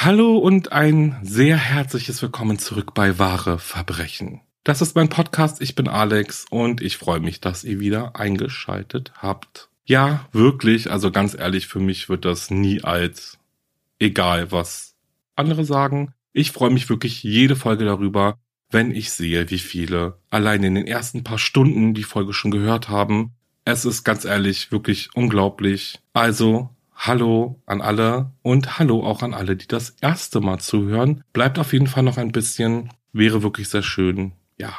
Hallo und ein sehr herzliches Willkommen zurück bei Wahre Verbrechen. Das ist mein Podcast, ich bin Alex und ich freue mich, dass ihr wieder eingeschaltet habt. Ja, wirklich, also ganz ehrlich, für mich wird das nie als egal, was andere sagen. Ich freue mich wirklich jede Folge darüber, wenn ich sehe, wie viele allein in den ersten paar Stunden die Folge schon gehört haben. Es ist ganz ehrlich wirklich unglaublich. Also Hallo an alle und hallo auch an alle, die das erste Mal zuhören. Bleibt auf jeden Fall noch ein bisschen, wäre wirklich sehr schön. Ja.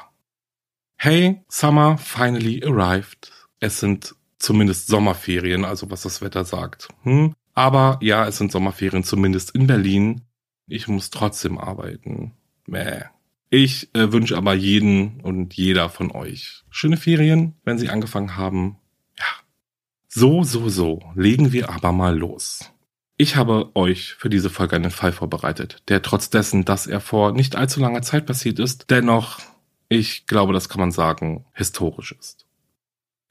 Hey, Summer finally arrived. Es sind zumindest Sommerferien, also was das Wetter sagt. Hm? Aber ja, es sind Sommerferien zumindest in Berlin. Ich muss trotzdem arbeiten. Mäh. Ich äh, wünsche aber jeden und jeder von euch schöne Ferien, wenn sie angefangen haben. So, so, so, legen wir aber mal los. Ich habe euch für diese Folge einen Fall vorbereitet, der trotz dessen, dass er vor nicht allzu langer Zeit passiert ist, dennoch, ich glaube, das kann man sagen, historisch ist.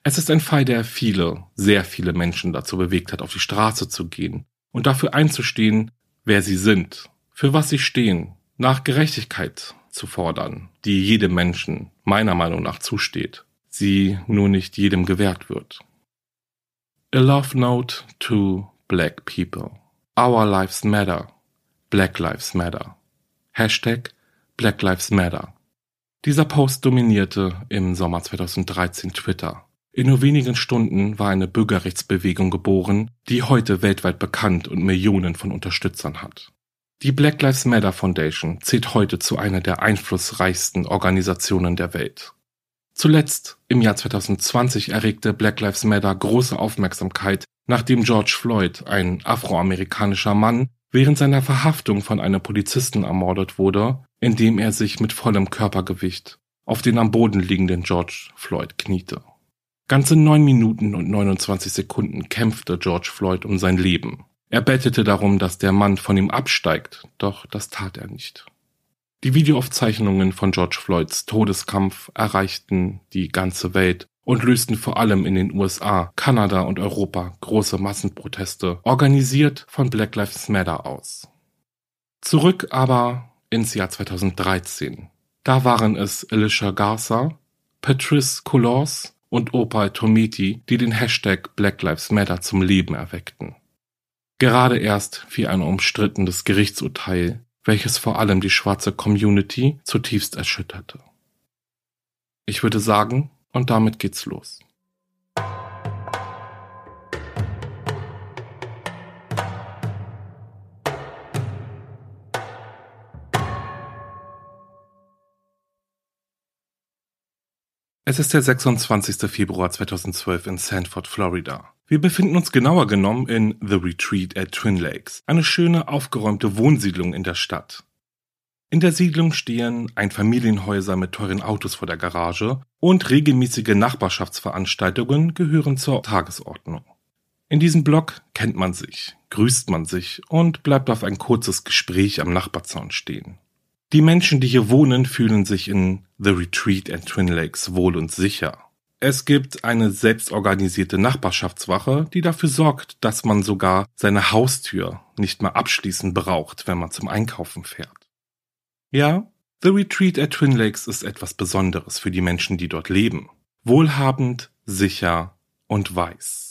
Es ist ein Fall, der viele, sehr viele Menschen dazu bewegt hat, auf die Straße zu gehen und dafür einzustehen, wer sie sind, für was sie stehen, nach Gerechtigkeit zu fordern, die jedem Menschen meiner Meinung nach zusteht, sie nur nicht jedem gewährt wird. A Love Note to Black People. Our Lives Matter. Black Lives Matter. Hashtag Black Lives Matter. Dieser Post dominierte im Sommer 2013 Twitter. In nur wenigen Stunden war eine Bürgerrechtsbewegung geboren, die heute weltweit bekannt und Millionen von Unterstützern hat. Die Black Lives Matter Foundation zählt heute zu einer der einflussreichsten Organisationen der Welt. Zuletzt im Jahr 2020 erregte Black Lives Matter große Aufmerksamkeit, nachdem George Floyd, ein afroamerikanischer Mann, während seiner Verhaftung von einem Polizisten ermordet wurde, indem er sich mit vollem Körpergewicht auf den am Boden liegenden George Floyd kniete. Ganze neun Minuten und 29 Sekunden kämpfte George Floyd um sein Leben. Er bettete darum, dass der Mann von ihm absteigt, doch das tat er nicht. Die Videoaufzeichnungen von George Floyds Todeskampf erreichten die ganze Welt und lösten vor allem in den USA, Kanada und Europa große Massenproteste, organisiert von Black Lives Matter aus. Zurück aber ins Jahr 2013. Da waren es Alicia Garza, Patrice Coulors und Opal Tometi, die den Hashtag Black Lives Matter zum Leben erweckten. Gerade erst fiel ein umstrittenes Gerichtsurteil welches vor allem die schwarze Community zutiefst erschütterte. Ich würde sagen, und damit geht's los. Es ist der 26. Februar 2012 in Sanford, Florida. Wir befinden uns genauer genommen in The Retreat at Twin Lakes, eine schöne, aufgeräumte Wohnsiedlung in der Stadt. In der Siedlung stehen Einfamilienhäuser mit teuren Autos vor der Garage und regelmäßige Nachbarschaftsveranstaltungen gehören zur Tagesordnung. In diesem Block kennt man sich, grüßt man sich und bleibt auf ein kurzes Gespräch am Nachbarzaun stehen. Die Menschen, die hier wohnen, fühlen sich in The Retreat at Twin Lakes wohl und sicher. Es gibt eine selbstorganisierte Nachbarschaftswache, die dafür sorgt, dass man sogar seine Haustür nicht mehr abschließen braucht, wenn man zum Einkaufen fährt. Ja, The Retreat at Twin Lakes ist etwas Besonderes für die Menschen, die dort leben. Wohlhabend, sicher und weiß.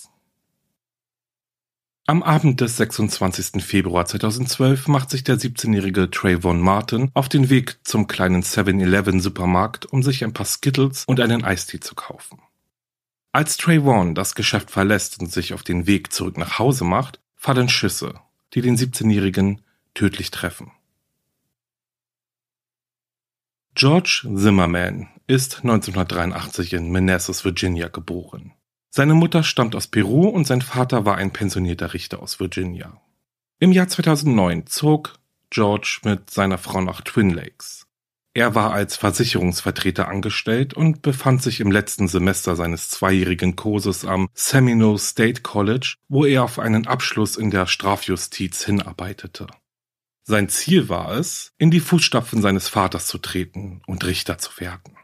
Am Abend des 26. Februar 2012 macht sich der 17-jährige Trayvon Martin auf den Weg zum kleinen 7-Eleven Supermarkt, um sich ein paar Skittles und einen Eistee zu kaufen. Als Trayvon das Geschäft verlässt und sich auf den Weg zurück nach Hause macht, fallen Schüsse, die den 17-jährigen tödlich treffen. George Zimmerman ist 1983 in Manassas, Virginia geboren. Seine Mutter stammt aus Peru und sein Vater war ein pensionierter Richter aus Virginia. Im Jahr 2009 zog George mit seiner Frau nach Twin Lakes. Er war als Versicherungsvertreter angestellt und befand sich im letzten Semester seines zweijährigen Kurses am Seminole State College, wo er auf einen Abschluss in der Strafjustiz hinarbeitete. Sein Ziel war es, in die Fußstapfen seines Vaters zu treten und Richter zu werden.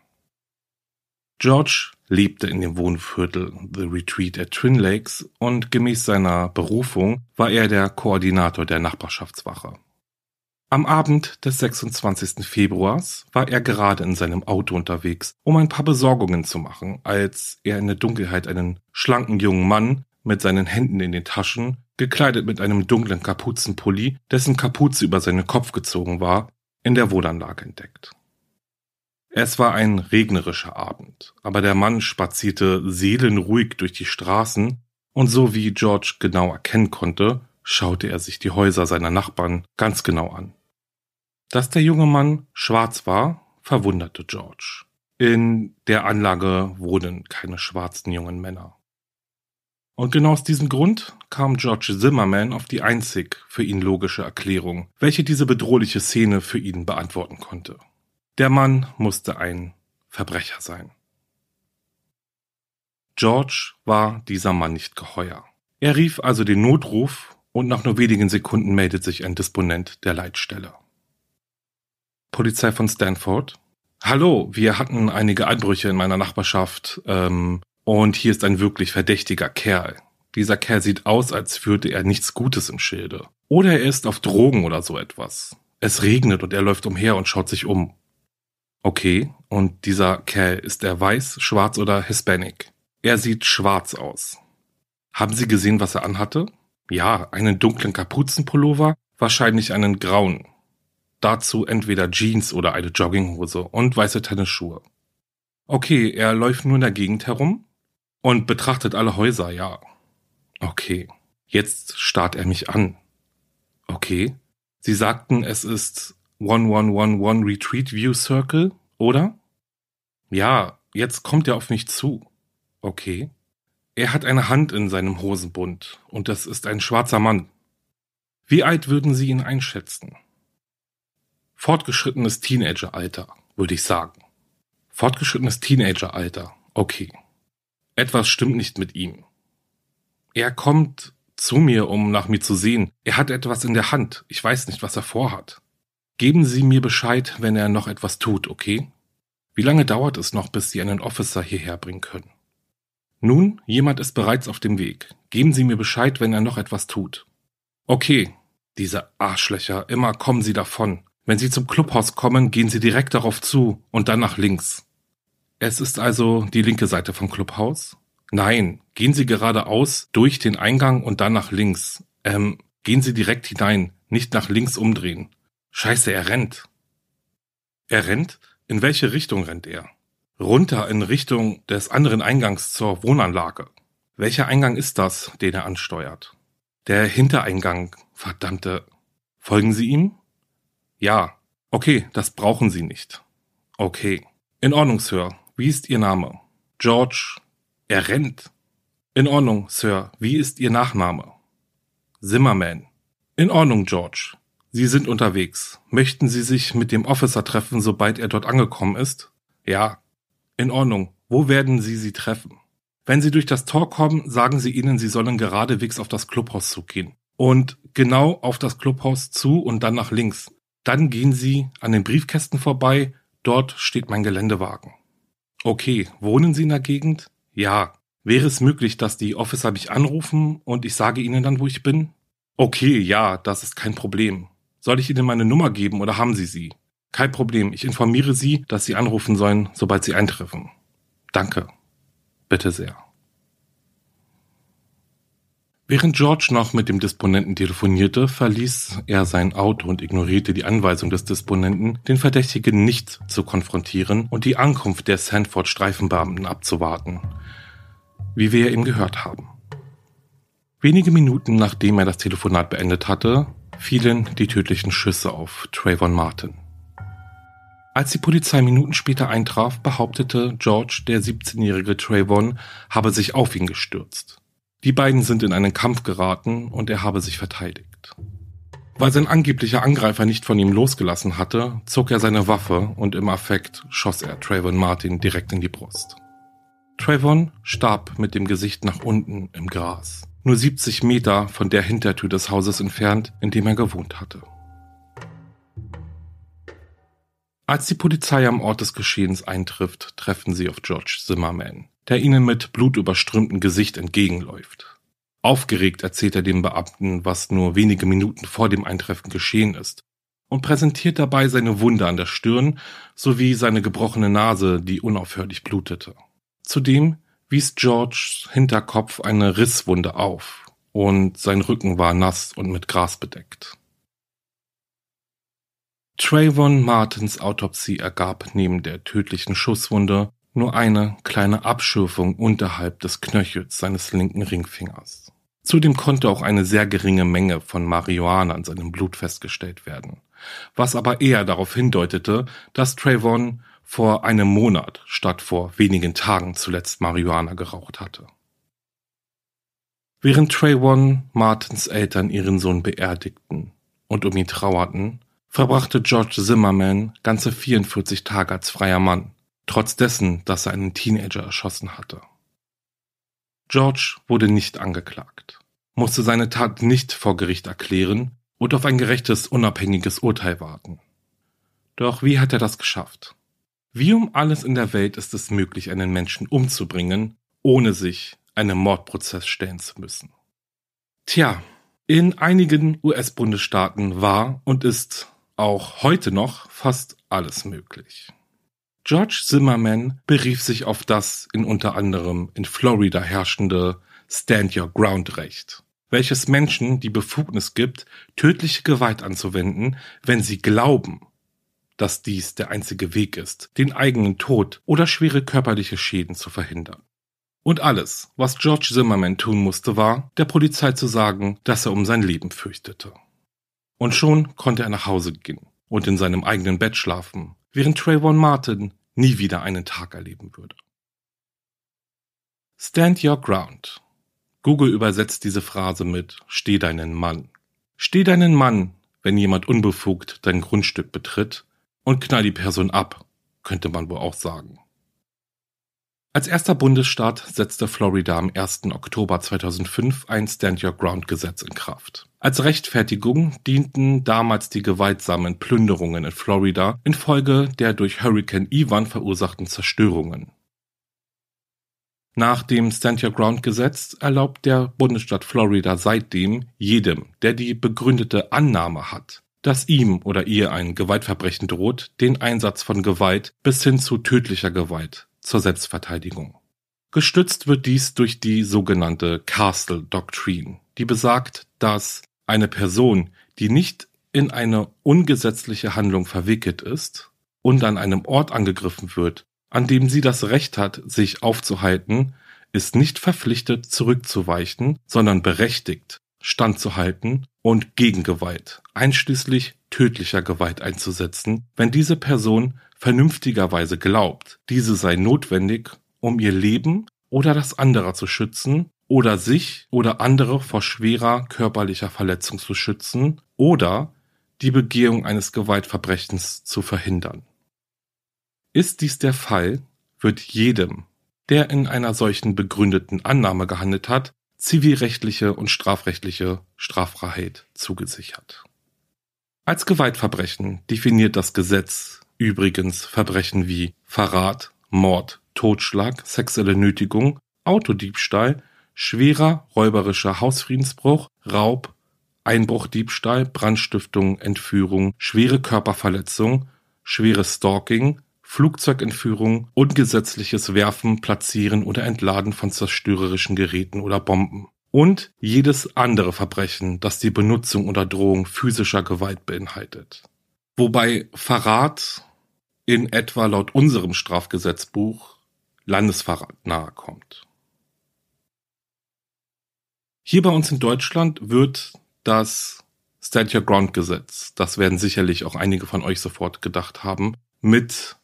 George lebte in dem Wohnviertel The Retreat at Twin Lakes und gemäß seiner Berufung war er der Koordinator der Nachbarschaftswache. Am Abend des 26. Februars war er gerade in seinem Auto unterwegs, um ein paar Besorgungen zu machen, als er in der Dunkelheit einen schlanken jungen Mann mit seinen Händen in den Taschen, gekleidet mit einem dunklen Kapuzenpulli, dessen Kapuze über seinen Kopf gezogen war, in der Wohnanlage entdeckt. Es war ein regnerischer Abend, aber der Mann spazierte seelenruhig durch die Straßen, und so wie George genau erkennen konnte, schaute er sich die Häuser seiner Nachbarn ganz genau an. Dass der junge Mann schwarz war, verwunderte George. In der Anlage wohnen keine schwarzen jungen Männer. Und genau aus diesem Grund kam George Zimmerman auf die einzig für ihn logische Erklärung, welche diese bedrohliche Szene für ihn beantworten konnte. Der Mann musste ein Verbrecher sein. George war dieser Mann nicht geheuer. Er rief also den Notruf und nach nur wenigen Sekunden meldet sich ein Disponent der Leitstelle. Polizei von Stanford. Hallo, wir hatten einige Einbrüche in meiner Nachbarschaft ähm, und hier ist ein wirklich verdächtiger Kerl. Dieser Kerl sieht aus, als führte er nichts Gutes im Schilde. Oder er ist auf Drogen oder so etwas. Es regnet und er läuft umher und schaut sich um. Okay, und dieser Kerl, ist er weiß, schwarz oder Hispanic? Er sieht schwarz aus. Haben Sie gesehen, was er anhatte? Ja, einen dunklen Kapuzenpullover, wahrscheinlich einen grauen. Dazu entweder Jeans oder eine Jogginghose und weiße Tennisschuhe. Okay, er läuft nur in der Gegend herum und betrachtet alle Häuser, ja. Okay, jetzt starrt er mich an. Okay, Sie sagten, es ist 1111 Retreat View Circle, oder? Ja, jetzt kommt er auf mich zu. Okay. Er hat eine Hand in seinem Hosenbund und das ist ein schwarzer Mann. Wie alt würden Sie ihn einschätzen? Fortgeschrittenes Teenageralter, würde ich sagen. Fortgeschrittenes Teenageralter, okay. Etwas stimmt nicht mit ihm. Er kommt zu mir, um nach mir zu sehen. Er hat etwas in der Hand. Ich weiß nicht, was er vorhat. Geben Sie mir Bescheid, wenn er noch etwas tut, okay? Wie lange dauert es noch, bis Sie einen Officer hierher bringen können? Nun, jemand ist bereits auf dem Weg. Geben Sie mir Bescheid, wenn er noch etwas tut. Okay, diese Arschlöcher, immer kommen Sie davon. Wenn Sie zum Clubhaus kommen, gehen Sie direkt darauf zu und dann nach links. Es ist also die linke Seite vom Clubhaus? Nein, gehen Sie geradeaus durch den Eingang und dann nach links. Ähm, gehen Sie direkt hinein, nicht nach links umdrehen. Scheiße, er rennt. Er rennt? In welche Richtung rennt er? Runter in Richtung des anderen Eingangs zur Wohnanlage. Welcher Eingang ist das, den er ansteuert? Der Hintereingang, verdammte. Folgen Sie ihm? Ja. Okay, das brauchen Sie nicht. Okay. In Ordnung, Sir. Wie ist Ihr Name? George. Er rennt. In Ordnung, Sir. Wie ist Ihr Nachname? Zimmerman. In Ordnung, George. Sie sind unterwegs. Möchten Sie sich mit dem Officer treffen, sobald er dort angekommen ist? Ja. In Ordnung. Wo werden Sie sie treffen? Wenn Sie durch das Tor kommen, sagen Sie ihnen, Sie sollen geradewegs auf das Clubhaus zugehen. Und genau auf das Clubhaus zu und dann nach links. Dann gehen Sie an den Briefkästen vorbei. Dort steht mein Geländewagen. Okay, wohnen Sie in der Gegend? Ja. Wäre es möglich, dass die Officer mich anrufen und ich sage Ihnen dann, wo ich bin? Okay, ja, das ist kein Problem. Soll ich Ihnen meine Nummer geben oder haben Sie sie? Kein Problem, ich informiere Sie, dass Sie anrufen sollen, sobald Sie eintreffen. Danke. Bitte sehr. Während George noch mit dem Disponenten telefonierte, verließ er sein Auto und ignorierte die Anweisung des Disponenten, den Verdächtigen nicht zu konfrontieren und die Ankunft der Sanford-Streifenbeamten abzuwarten, wie wir eben gehört haben. Wenige Minuten nachdem er das Telefonat beendet hatte, fielen die tödlichen Schüsse auf Trayvon Martin. Als die Polizei Minuten später eintraf, behauptete George, der 17-jährige Trayvon habe sich auf ihn gestürzt. Die beiden sind in einen Kampf geraten und er habe sich verteidigt. Weil sein angeblicher Angreifer nicht von ihm losgelassen hatte, zog er seine Waffe und im Affekt schoss er Trayvon Martin direkt in die Brust. Trayvon starb mit dem Gesicht nach unten im Gras, nur 70 Meter von der Hintertür des Hauses entfernt, in dem er gewohnt hatte. Als die Polizei am Ort des Geschehens eintrifft, treffen sie auf George Zimmerman, der ihnen mit blutüberströmtem Gesicht entgegenläuft. Aufgeregt erzählt er dem Beamten, was nur wenige Minuten vor dem Eintreffen geschehen ist und präsentiert dabei seine Wunde an der Stirn sowie seine gebrochene Nase, die unaufhörlich blutete. Zudem wies Georges Hinterkopf eine Risswunde auf und sein Rücken war nass und mit Gras bedeckt. Trayvon Martins Autopsie ergab neben der tödlichen Schusswunde nur eine kleine Abschürfung unterhalb des Knöchels seines linken Ringfingers. Zudem konnte auch eine sehr geringe Menge von Marihuana in seinem Blut festgestellt werden, was aber eher darauf hindeutete, dass Trayvon vor einem Monat statt vor wenigen Tagen zuletzt Marihuana geraucht hatte. Während Trayvon Martins Eltern ihren Sohn beerdigten und um ihn trauerten, verbrachte George Zimmerman ganze 44 Tage als freier Mann trotz dessen, dass er einen Teenager erschossen hatte. George wurde nicht angeklagt, musste seine Tat nicht vor Gericht erklären und auf ein gerechtes, unabhängiges Urteil warten. Doch wie hat er das geschafft? Wie um alles in der Welt ist es möglich, einen Menschen umzubringen, ohne sich einem Mordprozess stellen zu müssen? Tja, in einigen US-Bundesstaaten war und ist auch heute noch fast alles möglich. George Zimmerman berief sich auf das in unter anderem in Florida herrschende Stand Your Ground Recht, welches Menschen die Befugnis gibt, tödliche Gewalt anzuwenden, wenn sie glauben, dass dies der einzige Weg ist, den eigenen Tod oder schwere körperliche Schäden zu verhindern. Und alles, was George Zimmerman tun musste, war, der Polizei zu sagen, dass er um sein Leben fürchtete. Und schon konnte er nach Hause gehen und in seinem eigenen Bett schlafen, während Trayvon Martin nie wieder einen Tag erleben würde. Stand your ground. Google übersetzt diese Phrase mit Steh deinen Mann. Steh deinen Mann, wenn jemand unbefugt dein Grundstück betritt und knall die Person ab, könnte man wohl auch sagen. Als erster Bundesstaat setzte Florida am 1. Oktober 2005 ein Stand Your Ground Gesetz in Kraft. Als Rechtfertigung dienten damals die gewaltsamen Plünderungen in Florida infolge der durch Hurricane Ivan verursachten Zerstörungen. Nach dem Stand Your Ground Gesetz erlaubt der Bundesstaat Florida seitdem jedem, der die begründete Annahme hat, dass ihm oder ihr ein Gewaltverbrechen droht, den Einsatz von Gewalt bis hin zu tödlicher Gewalt zur Selbstverteidigung. Gestützt wird dies durch die sogenannte Castle Doctrine, die besagt, dass eine Person, die nicht in eine ungesetzliche Handlung verwickelt ist und an einem Ort angegriffen wird, an dem sie das Recht hat, sich aufzuhalten, ist nicht verpflichtet, zurückzuweichen, sondern berechtigt, standzuhalten und Gegengewalt, einschließlich tödlicher Gewalt einzusetzen, wenn diese Person vernünftigerweise glaubt, diese sei notwendig, um ihr Leben oder das anderer zu schützen oder sich oder andere vor schwerer körperlicher Verletzung zu schützen oder die Begehung eines Gewaltverbrechens zu verhindern. Ist dies der Fall, wird jedem, der in einer solchen begründeten Annahme gehandelt hat, zivilrechtliche und strafrechtliche Straffreiheit zugesichert. Als Gewaltverbrechen definiert das Gesetz übrigens Verbrechen wie Verrat, Mord, Totschlag, sexuelle Nötigung, Autodiebstahl, schwerer räuberischer Hausfriedensbruch, Raub, Einbruchdiebstahl, Brandstiftung, Entführung, schwere Körperverletzung, schweres Stalking, Flugzeugentführung, ungesetzliches Werfen, Platzieren oder Entladen von zerstörerischen Geräten oder Bomben und jedes andere Verbrechen, das die Benutzung oder Drohung physischer Gewalt beinhaltet. Wobei Verrat in etwa laut unserem Strafgesetzbuch Landesverrat nahe kommt. Hier bei uns in Deutschland wird das Stand Your Ground Gesetz, das werden sicherlich auch einige von euch sofort gedacht haben, mit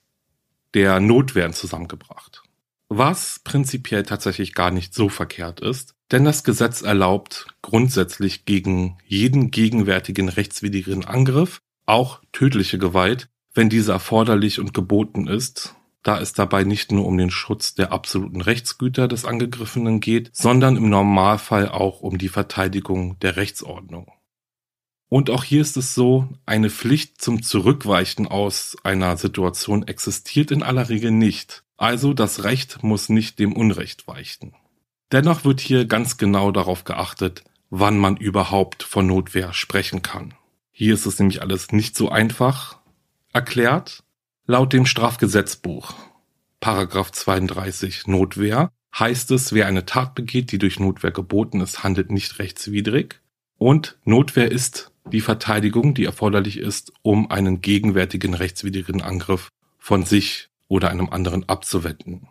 der Notwehr zusammengebracht. Was prinzipiell tatsächlich gar nicht so verkehrt ist, denn das Gesetz erlaubt grundsätzlich gegen jeden gegenwärtigen rechtswidrigen Angriff auch tödliche Gewalt, wenn diese erforderlich und geboten ist, da es dabei nicht nur um den Schutz der absoluten Rechtsgüter des Angegriffenen geht, sondern im Normalfall auch um die Verteidigung der Rechtsordnung. Und auch hier ist es so, eine Pflicht zum Zurückweichen aus einer Situation existiert in aller Regel nicht. Also das Recht muss nicht dem Unrecht weichen. Dennoch wird hier ganz genau darauf geachtet, wann man überhaupt von Notwehr sprechen kann. Hier ist es nämlich alles nicht so einfach erklärt. Laut dem Strafgesetzbuch, Paragraph 32 Notwehr, heißt es, wer eine Tat begeht, die durch Notwehr geboten ist, handelt nicht rechtswidrig. Und Notwehr ist die Verteidigung, die erforderlich ist, um einen gegenwärtigen rechtswidrigen Angriff von sich oder einem anderen abzuwenden.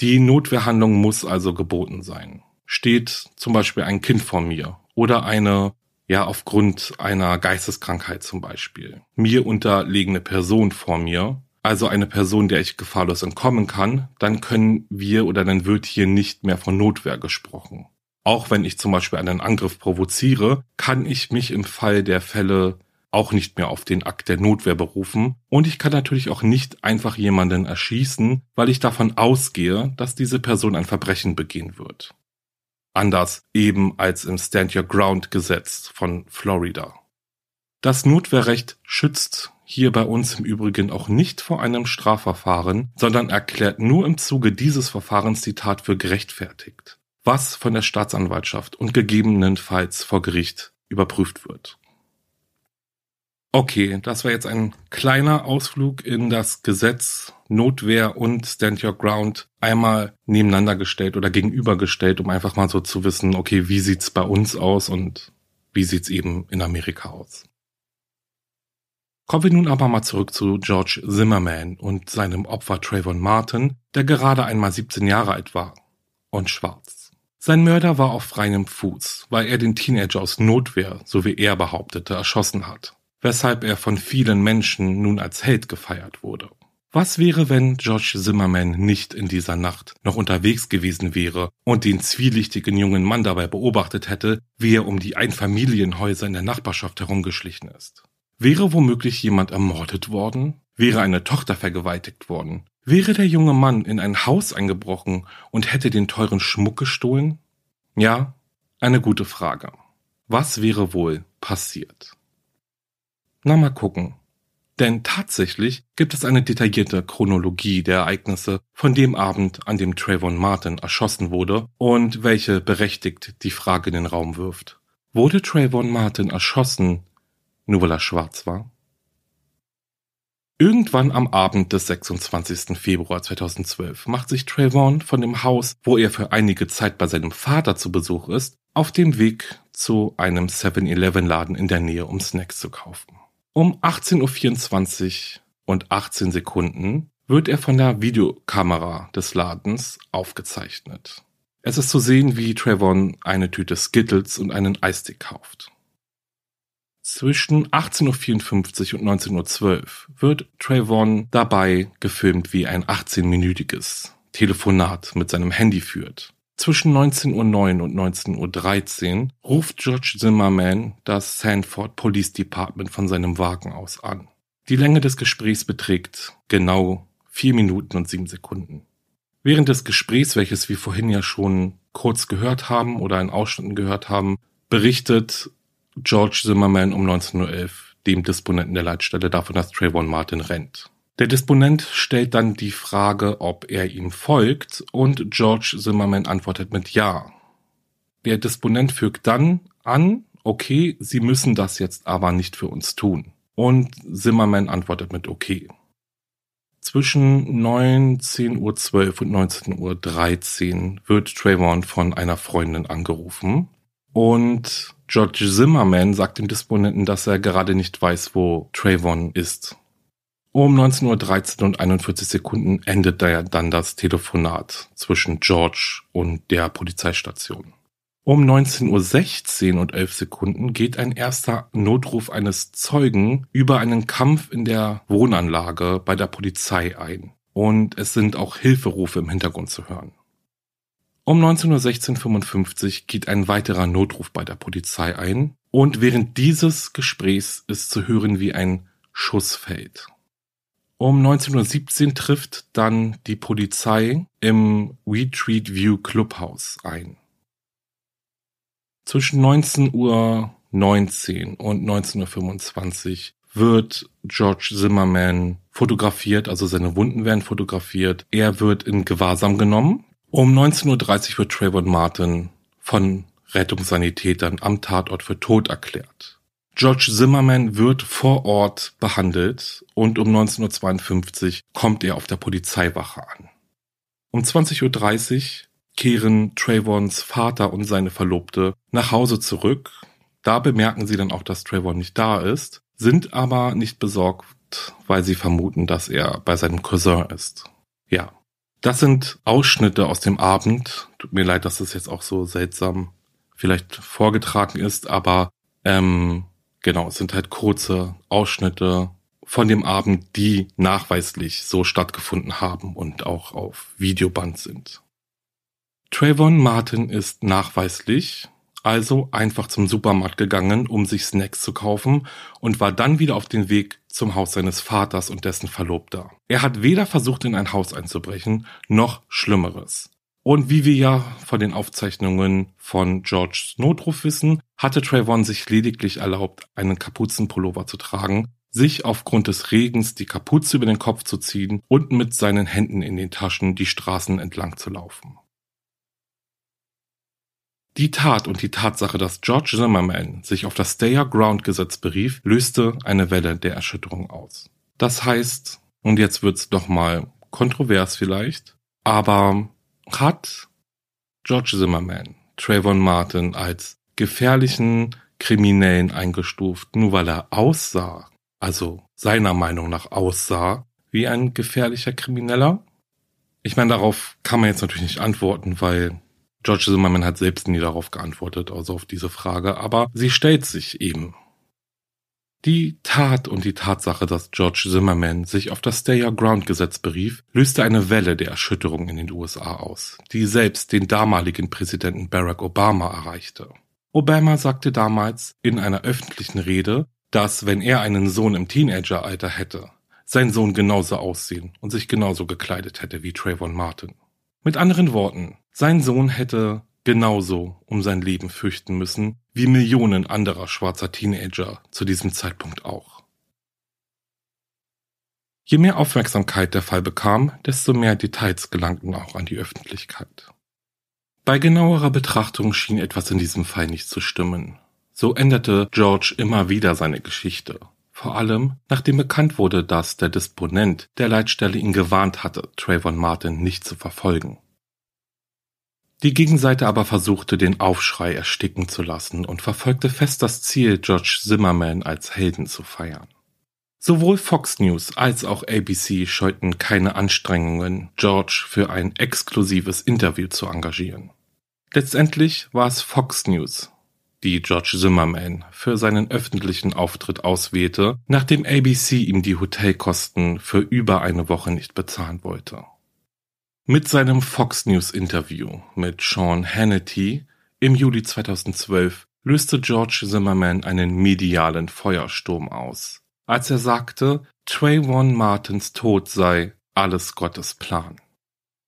Die Notwehrhandlung muss also geboten sein. Steht zum Beispiel ein Kind vor mir oder eine, ja, aufgrund einer Geisteskrankheit zum Beispiel, mir unterlegene Person vor mir, also eine Person, der ich gefahrlos entkommen kann, dann können wir oder dann wird hier nicht mehr von Notwehr gesprochen. Auch wenn ich zum Beispiel einen Angriff provoziere, kann ich mich im Fall der Fälle auch nicht mehr auf den Akt der Notwehr berufen und ich kann natürlich auch nicht einfach jemanden erschießen, weil ich davon ausgehe, dass diese Person ein Verbrechen begehen wird. Anders eben als im Stand Your Ground Gesetz von Florida. Das Notwehrrecht schützt hier bei uns im Übrigen auch nicht vor einem Strafverfahren, sondern erklärt nur im Zuge dieses Verfahrens die Tat für gerechtfertigt was von der Staatsanwaltschaft und gegebenenfalls vor Gericht überprüft wird. Okay, das war jetzt ein kleiner Ausflug in das Gesetz Notwehr und Stand Your Ground einmal nebeneinander gestellt oder gegenübergestellt, um einfach mal so zu wissen, okay, wie sieht's bei uns aus und wie sieht's eben in Amerika aus. Kommen wir nun aber mal zurück zu George Zimmerman und seinem Opfer Trayvon Martin, der gerade einmal 17 Jahre alt war und schwarz. Sein Mörder war auf freiem Fuß, weil er den Teenager aus Notwehr, so wie er behauptete, erschossen hat, weshalb er von vielen Menschen nun als Held gefeiert wurde. Was wäre, wenn George Zimmerman nicht in dieser Nacht noch unterwegs gewesen wäre und den zwielichtigen jungen Mann dabei beobachtet hätte, wie er um die Einfamilienhäuser in der Nachbarschaft herumgeschlichen ist? Wäre womöglich jemand ermordet worden? Wäre eine Tochter vergewaltigt worden? Wäre der junge Mann in ein Haus eingebrochen und hätte den teuren Schmuck gestohlen? Ja, eine gute Frage. Was wäre wohl passiert? Na mal gucken. Denn tatsächlich gibt es eine detaillierte Chronologie der Ereignisse von dem Abend, an dem Trayvon Martin erschossen wurde und welche berechtigt die Frage in den Raum wirft. Wurde Trayvon Martin erschossen, nur weil er schwarz war? Irgendwann am Abend des 26. Februar 2012 macht sich Trayvon von dem Haus, wo er für einige Zeit bei seinem Vater zu Besuch ist, auf dem Weg zu einem 7-Eleven-Laden in der Nähe, um Snacks zu kaufen. Um 18.24 Uhr und 18 Sekunden wird er von der Videokamera des Ladens aufgezeichnet. Es ist zu sehen, wie Trayvon eine Tüte Skittles und einen Eisstick kauft. Zwischen 18.54 Uhr und 19.12 Uhr wird Trayvon dabei gefilmt, wie ein 18-minütiges Telefonat mit seinem Handy führt. Zwischen 19.09 Uhr und 19.13 Uhr ruft George Zimmerman das Sanford Police Department von seinem Wagen aus an. Die Länge des Gesprächs beträgt genau 4 Minuten und 7 Sekunden. Während des Gesprächs, welches wir vorhin ja schon kurz gehört haben oder in Ausschnitten gehört haben, berichtet George Zimmerman um 19.11 Uhr dem Disponenten der Leitstelle davon, dass Trayvon Martin rennt. Der Disponent stellt dann die Frage, ob er ihm folgt und George Zimmerman antwortet mit Ja. Der Disponent fügt dann an, okay, Sie müssen das jetzt aber nicht für uns tun. Und Zimmerman antwortet mit okay. Zwischen 19.12 Uhr und 19.13 Uhr wird Trayvon von einer Freundin angerufen und George Zimmerman sagt dem Disponenten, dass er gerade nicht weiß, wo Trayvon ist. Um 19.13 Uhr und 41 Sekunden endet dann das Telefonat zwischen George und der Polizeistation. Um 19.16 Uhr und 11 Sekunden geht ein erster Notruf eines Zeugen über einen Kampf in der Wohnanlage bei der Polizei ein. Und es sind auch Hilferufe im Hintergrund zu hören. Um 19.16.55 Uhr geht ein weiterer Notruf bei der Polizei ein und während dieses Gesprächs ist zu hören, wie ein Schuss fällt. Um 19.17 Uhr trifft dann die Polizei im Retreat View Clubhouse ein. Zwischen 19.19 Uhr und 19.25 Uhr wird George Zimmerman fotografiert, also seine Wunden werden fotografiert. Er wird in Gewahrsam genommen. Um 19.30 Uhr wird Trayvon Martin von Rettungssanitätern am Tatort für tot erklärt. George Zimmerman wird vor Ort behandelt und um 19.52 Uhr kommt er auf der Polizeiwache an. Um 20.30 Uhr kehren Trayvons Vater und seine Verlobte nach Hause zurück. Da bemerken sie dann auch, dass Trayvon nicht da ist, sind aber nicht besorgt, weil sie vermuten, dass er bei seinem Cousin ist. Ja. Das sind Ausschnitte aus dem Abend. Tut mir leid, dass es jetzt auch so seltsam vielleicht vorgetragen ist, aber ähm, genau, es sind halt kurze Ausschnitte von dem Abend, die nachweislich so stattgefunden haben und auch auf Videoband sind. Trayvon Martin ist nachweislich also einfach zum Supermarkt gegangen, um sich Snacks zu kaufen und war dann wieder auf den Weg zum Haus seines Vaters und dessen Verlobter. Er hat weder versucht, in ein Haus einzubrechen, noch Schlimmeres. Und wie wir ja von den Aufzeichnungen von Georges Notruf wissen, hatte Trayvon sich lediglich erlaubt, einen Kapuzenpullover zu tragen, sich aufgrund des Regens die Kapuze über den Kopf zu ziehen und mit seinen Händen in den Taschen die Straßen entlang zu laufen. Die Tat und die Tatsache, dass George Zimmerman sich auf das Stay Your Ground Gesetz berief, löste eine Welle der Erschütterung aus. Das heißt, und jetzt wird's doch mal kontrovers vielleicht, aber hat George Zimmerman Trayvon Martin als gefährlichen Kriminellen eingestuft, nur weil er aussah, also seiner Meinung nach aussah, wie ein gefährlicher Krimineller? Ich meine, darauf kann man jetzt natürlich nicht antworten, weil George Zimmerman hat selbst nie darauf geantwortet, also auf diese Frage, aber sie stellt sich eben. Die Tat und die Tatsache, dass George Zimmerman sich auf das Stay Your Ground Gesetz berief, löste eine Welle der Erschütterung in den USA aus, die selbst den damaligen Präsidenten Barack Obama erreichte. Obama sagte damals in einer öffentlichen Rede, dass wenn er einen Sohn im Teenageralter hätte, sein Sohn genauso aussehen und sich genauso gekleidet hätte wie Trayvon Martin. Mit anderen Worten, sein Sohn hätte genauso um sein Leben fürchten müssen, wie Millionen anderer schwarzer Teenager zu diesem Zeitpunkt auch. Je mehr Aufmerksamkeit der Fall bekam, desto mehr Details gelangten auch an die Öffentlichkeit. Bei genauerer Betrachtung schien etwas in diesem Fall nicht zu stimmen. So änderte George immer wieder seine Geschichte. Vor allem, nachdem bekannt wurde, dass der Disponent der Leitstelle ihn gewarnt hatte, Trayvon Martin nicht zu verfolgen. Die Gegenseite aber versuchte, den Aufschrei ersticken zu lassen und verfolgte fest das Ziel, George Zimmerman als Helden zu feiern. Sowohl Fox News als auch ABC scheuten keine Anstrengungen, George für ein exklusives Interview zu engagieren. Letztendlich war es Fox News, die George Zimmerman für seinen öffentlichen Auftritt auswählte, nachdem ABC ihm die Hotelkosten für über eine Woche nicht bezahlen wollte. Mit seinem Fox News Interview mit Sean Hannity im Juli 2012 löste George Zimmerman einen medialen Feuersturm aus, als er sagte, Trayvon Martins Tod sei alles Gottes Plan.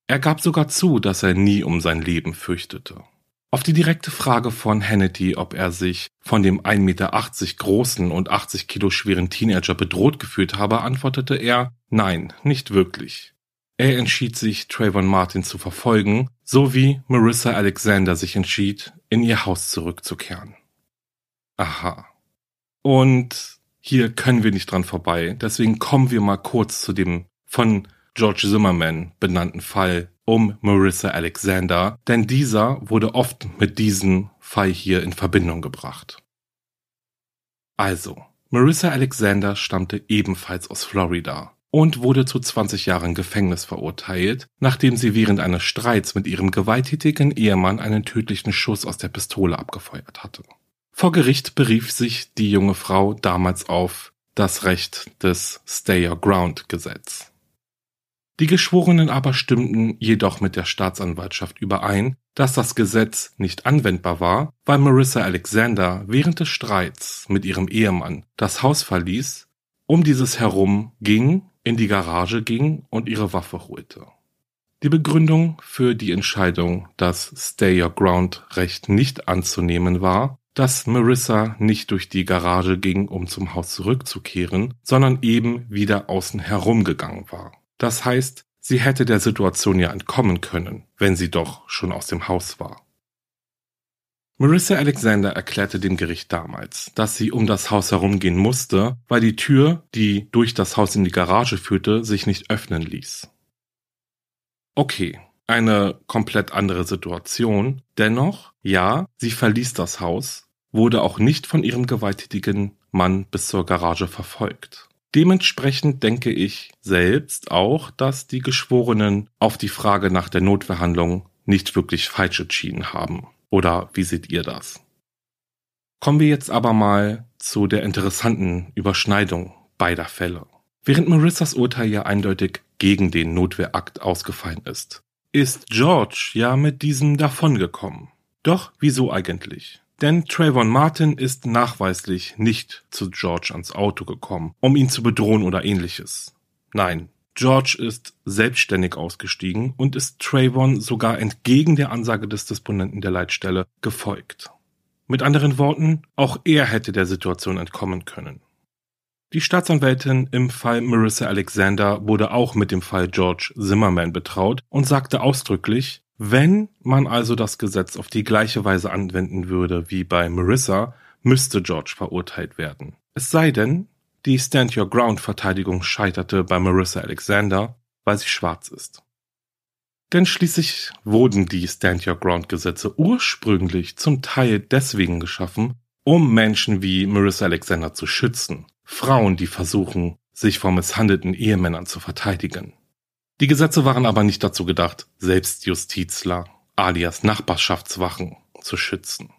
Er gab sogar zu, dass er nie um sein Leben fürchtete. Auf die direkte Frage von Hannity, ob er sich von dem 1,80 Meter großen und 80 Kilo schweren Teenager bedroht gefühlt habe, antwortete er, nein, nicht wirklich. Er entschied sich, Trayvon Martin zu verfolgen, so wie Marissa Alexander sich entschied, in ihr Haus zurückzukehren. Aha. Und hier können wir nicht dran vorbei, deswegen kommen wir mal kurz zu dem von George Zimmerman benannten Fall um Marissa Alexander, denn dieser wurde oft mit diesem Fall hier in Verbindung gebracht. Also, Marissa Alexander stammte ebenfalls aus Florida und wurde zu 20 Jahren Gefängnis verurteilt, nachdem sie während eines Streits mit ihrem gewalttätigen Ehemann einen tödlichen Schuss aus der Pistole abgefeuert hatte. Vor Gericht berief sich die junge Frau damals auf das Recht des Stay Your Ground Gesetz. Die Geschworenen aber stimmten jedoch mit der Staatsanwaltschaft überein, dass das Gesetz nicht anwendbar war, weil Marissa Alexander während des Streits mit ihrem Ehemann das Haus verließ, um dieses herum ging, in die Garage ging und ihre Waffe holte. Die Begründung für die Entscheidung, das Stay Your Ground Recht nicht anzunehmen war, dass Marissa nicht durch die Garage ging, um zum Haus zurückzukehren, sondern eben wieder außen herum gegangen war. Das heißt, sie hätte der Situation ja entkommen können, wenn sie doch schon aus dem Haus war. Marissa Alexander erklärte dem Gericht damals, dass sie um das Haus herumgehen musste, weil die Tür, die durch das Haus in die Garage führte, sich nicht öffnen ließ. Okay, eine komplett andere Situation. Dennoch, ja, sie verließ das Haus, wurde auch nicht von ihrem gewalttätigen Mann bis zur Garage verfolgt. Dementsprechend denke ich selbst auch, dass die Geschworenen auf die Frage nach der Notverhandlung nicht wirklich falsch entschieden haben. Oder wie seht ihr das? Kommen wir jetzt aber mal zu der interessanten Überschneidung beider Fälle. Während Marissas Urteil ja eindeutig gegen den Notwehrakt ausgefallen ist, ist George ja mit diesem davongekommen. Doch wieso eigentlich? Denn Trayvon Martin ist nachweislich nicht zu George ans Auto gekommen, um ihn zu bedrohen oder ähnliches. Nein, George ist selbstständig ausgestiegen und ist Trayvon sogar entgegen der Ansage des Disponenten der Leitstelle gefolgt. Mit anderen Worten, auch er hätte der Situation entkommen können. Die Staatsanwältin im Fall Marissa Alexander wurde auch mit dem Fall George Zimmerman betraut und sagte ausdrücklich, wenn man also das Gesetz auf die gleiche Weise anwenden würde wie bei Marissa, müsste George verurteilt werden. Es sei denn, die Stand Your Ground Verteidigung scheiterte bei Marissa Alexander, weil sie schwarz ist. Denn schließlich wurden die Stand Your Ground Gesetze ursprünglich zum Teil deswegen geschaffen, um Menschen wie Marissa Alexander zu schützen, Frauen, die versuchen, sich vor misshandelten Ehemännern zu verteidigen. Die Gesetze waren aber nicht dazu gedacht, Selbstjustizler alias Nachbarschaftswachen zu schützen.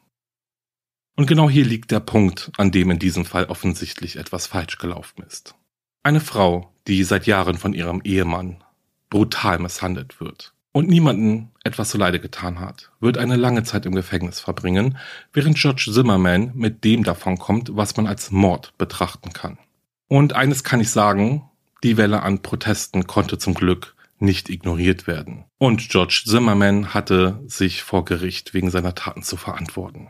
Und genau hier liegt der Punkt, an dem in diesem Fall offensichtlich etwas falsch gelaufen ist. Eine Frau, die seit Jahren von ihrem Ehemann brutal misshandelt wird und niemanden etwas zuleide getan hat, wird eine lange Zeit im Gefängnis verbringen, während George Zimmerman mit dem davonkommt, was man als Mord betrachten kann. Und eines kann ich sagen, die Welle an Protesten konnte zum Glück nicht ignoriert werden. Und George Zimmerman hatte sich vor Gericht wegen seiner Taten zu verantworten.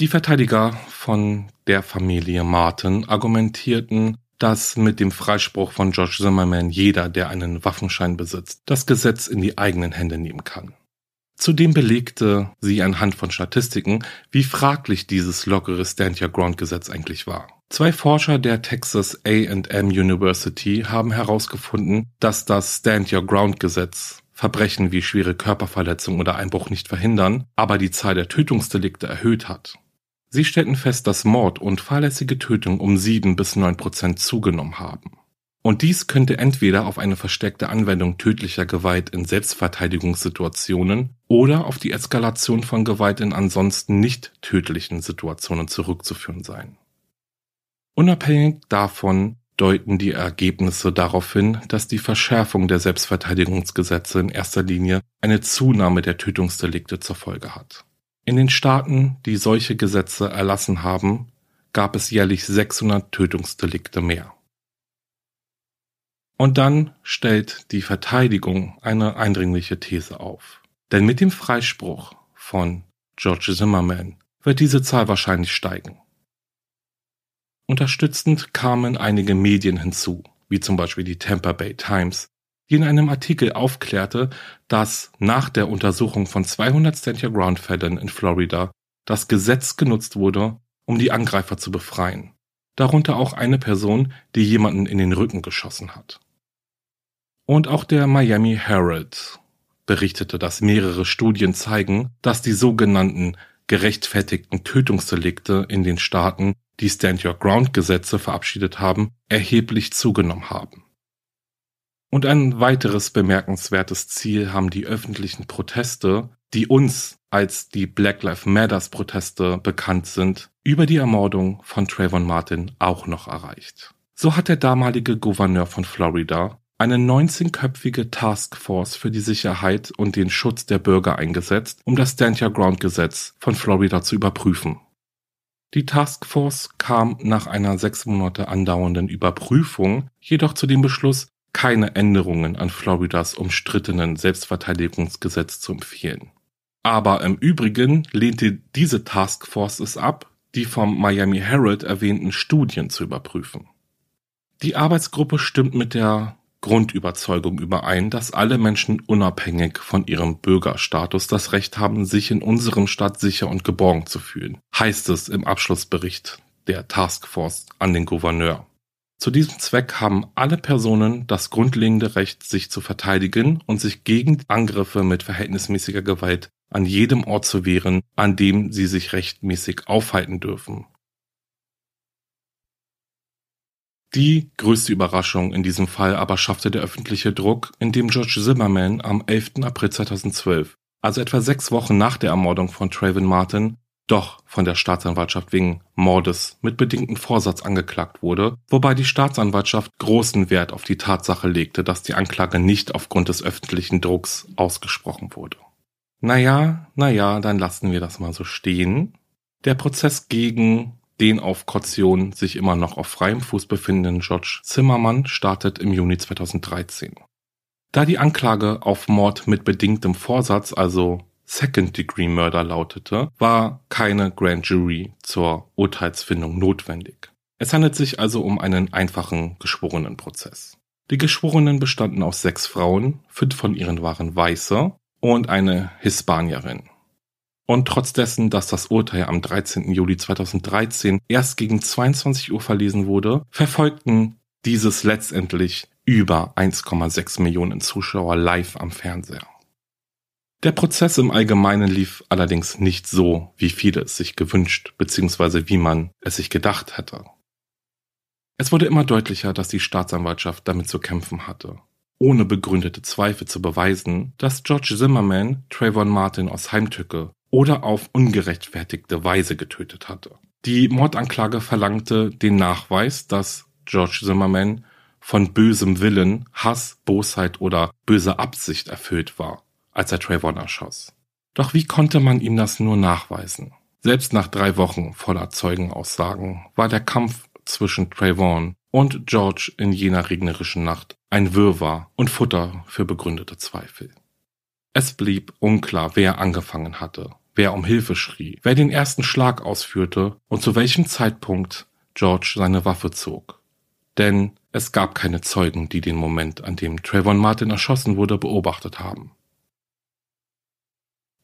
Die Verteidiger von der Familie Martin argumentierten, dass mit dem Freispruch von George Zimmerman jeder, der einen Waffenschein besitzt, das Gesetz in die eigenen Hände nehmen kann. Zudem belegte sie anhand von Statistiken, wie fraglich dieses lockere Stand Your Ground Gesetz eigentlich war. Zwei Forscher der Texas A&M University haben herausgefunden, dass das Stand Your Ground Gesetz Verbrechen wie schwere Körperverletzung oder Einbruch nicht verhindern, aber die Zahl der Tötungsdelikte erhöht hat. Sie stellten fest, dass Mord und fahrlässige Tötung um sieben bis neun Prozent zugenommen haben. Und dies könnte entweder auf eine verstärkte Anwendung tödlicher Gewalt in Selbstverteidigungssituationen oder auf die Eskalation von Gewalt in ansonsten nicht tödlichen Situationen zurückzuführen sein. Unabhängig davon deuten die Ergebnisse darauf hin, dass die Verschärfung der Selbstverteidigungsgesetze in erster Linie eine Zunahme der Tötungsdelikte zur Folge hat. In den Staaten, die solche Gesetze erlassen haben, gab es jährlich 600 Tötungsdelikte mehr. Und dann stellt die Verteidigung eine eindringliche These auf. Denn mit dem Freispruch von George Zimmerman wird diese Zahl wahrscheinlich steigen. Unterstützend kamen einige Medien hinzu, wie zum Beispiel die Tampa Bay Times, die in einem Artikel aufklärte, dass nach der Untersuchung von 200 Stand Ground Fällen in Florida das Gesetz genutzt wurde, um die Angreifer zu befreien. Darunter auch eine Person, die jemanden in den Rücken geschossen hat. Und auch der Miami Herald berichtete, dass mehrere Studien zeigen, dass die sogenannten gerechtfertigten Tötungsdelikte in den Staaten, die Stand Your Ground Gesetze verabschiedet haben, erheblich zugenommen haben. Und ein weiteres bemerkenswertes Ziel haben die öffentlichen Proteste, die uns als die Black Lives Matters Proteste bekannt sind, über die Ermordung von Trayvon Martin auch noch erreicht. So hat der damalige Gouverneur von Florida eine 19-köpfige Taskforce für die Sicherheit und den Schutz der Bürger eingesetzt, um das Stand Your Ground Gesetz von Florida zu überprüfen. Die Taskforce kam nach einer sechs Monate andauernden Überprüfung jedoch zu dem Beschluss, keine Änderungen an Floridas umstrittenen Selbstverteidigungsgesetz zu empfehlen. Aber im Übrigen lehnte diese Taskforce es ab, die vom Miami Herald erwähnten Studien zu überprüfen. Die Arbeitsgruppe stimmt mit der Grundüberzeugung überein, dass alle Menschen unabhängig von ihrem Bürgerstatus das Recht haben, sich in unserem Staat sicher und geborgen zu fühlen, heißt es im Abschlussbericht der Taskforce an den Gouverneur. Zu diesem Zweck haben alle Personen das grundlegende Recht, sich zu verteidigen und sich gegen Angriffe mit verhältnismäßiger Gewalt an jedem Ort zu wehren, an dem sie sich rechtmäßig aufhalten dürfen. Die größte Überraschung in diesem Fall aber schaffte der öffentliche Druck, indem George Zimmerman am 11. April 2012, also etwa sechs Wochen nach der Ermordung von Trayvon Martin, doch von der Staatsanwaltschaft wegen Mordes mit bedingtem Vorsatz angeklagt wurde, wobei die Staatsanwaltschaft großen Wert auf die Tatsache legte, dass die Anklage nicht aufgrund des öffentlichen Drucks ausgesprochen wurde. Naja, naja, dann lassen wir das mal so stehen. Der Prozess gegen den auf Kaution sich immer noch auf freiem Fuß befindenden George Zimmermann startet im Juni 2013. Da die Anklage auf Mord mit bedingtem Vorsatz, also Second-Degree-Murder lautete, war keine Grand Jury zur Urteilsfindung notwendig. Es handelt sich also um einen einfachen Geschworenenprozess. Die Geschworenen bestanden aus sechs Frauen, fünf von ihnen waren Weiße und eine Hispanierin. Und trotz dessen, dass das Urteil am 13. Juli 2013 erst gegen 22 Uhr verlesen wurde, verfolgten dieses letztendlich über 1,6 Millionen Zuschauer live am Fernseher. Der Prozess im Allgemeinen lief allerdings nicht so, wie viele es sich gewünscht bzw. wie man es sich gedacht hätte. Es wurde immer deutlicher, dass die Staatsanwaltschaft damit zu kämpfen hatte, ohne begründete Zweifel zu beweisen, dass George Zimmerman Trayvon Martin aus Heimtücke oder auf ungerechtfertigte Weise getötet hatte. Die Mordanklage verlangte den Nachweis, dass George Zimmerman von bösem Willen, Hass, Bosheit oder böser Absicht erfüllt war, als er Trayvon erschoss. Doch wie konnte man ihm das nur nachweisen? Selbst nach drei Wochen voller Zeugenaussagen war der Kampf zwischen Trayvon und George in jener regnerischen Nacht ein Wirrwarr und Futter für begründete Zweifel. Es blieb unklar, wer angefangen hatte wer um Hilfe schrie, wer den ersten Schlag ausführte und zu welchem Zeitpunkt George seine Waffe zog. Denn es gab keine Zeugen, die den Moment, an dem Trayvon Martin erschossen wurde, beobachtet haben.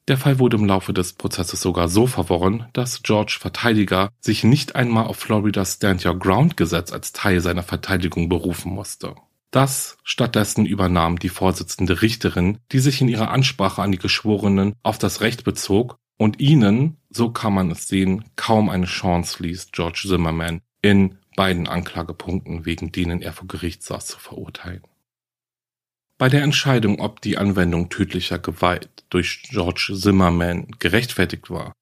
Der Fall wurde im Laufe des Prozesses sogar so verworren, dass George Verteidiger sich nicht einmal auf Floridas Stand Your Ground Gesetz als Teil seiner Verteidigung berufen musste. Das stattdessen übernahm die Vorsitzende Richterin, die sich in ihrer Ansprache an die Geschworenen auf das Recht bezog und ihnen so kann man es sehen, kaum eine Chance ließ, George Zimmerman in beiden Anklagepunkten, wegen denen er vor Gericht saß, zu verurteilen. Bei der Entscheidung, ob die Anwendung tödlicher Gewalt durch George Zimmerman gerechtfertigt war,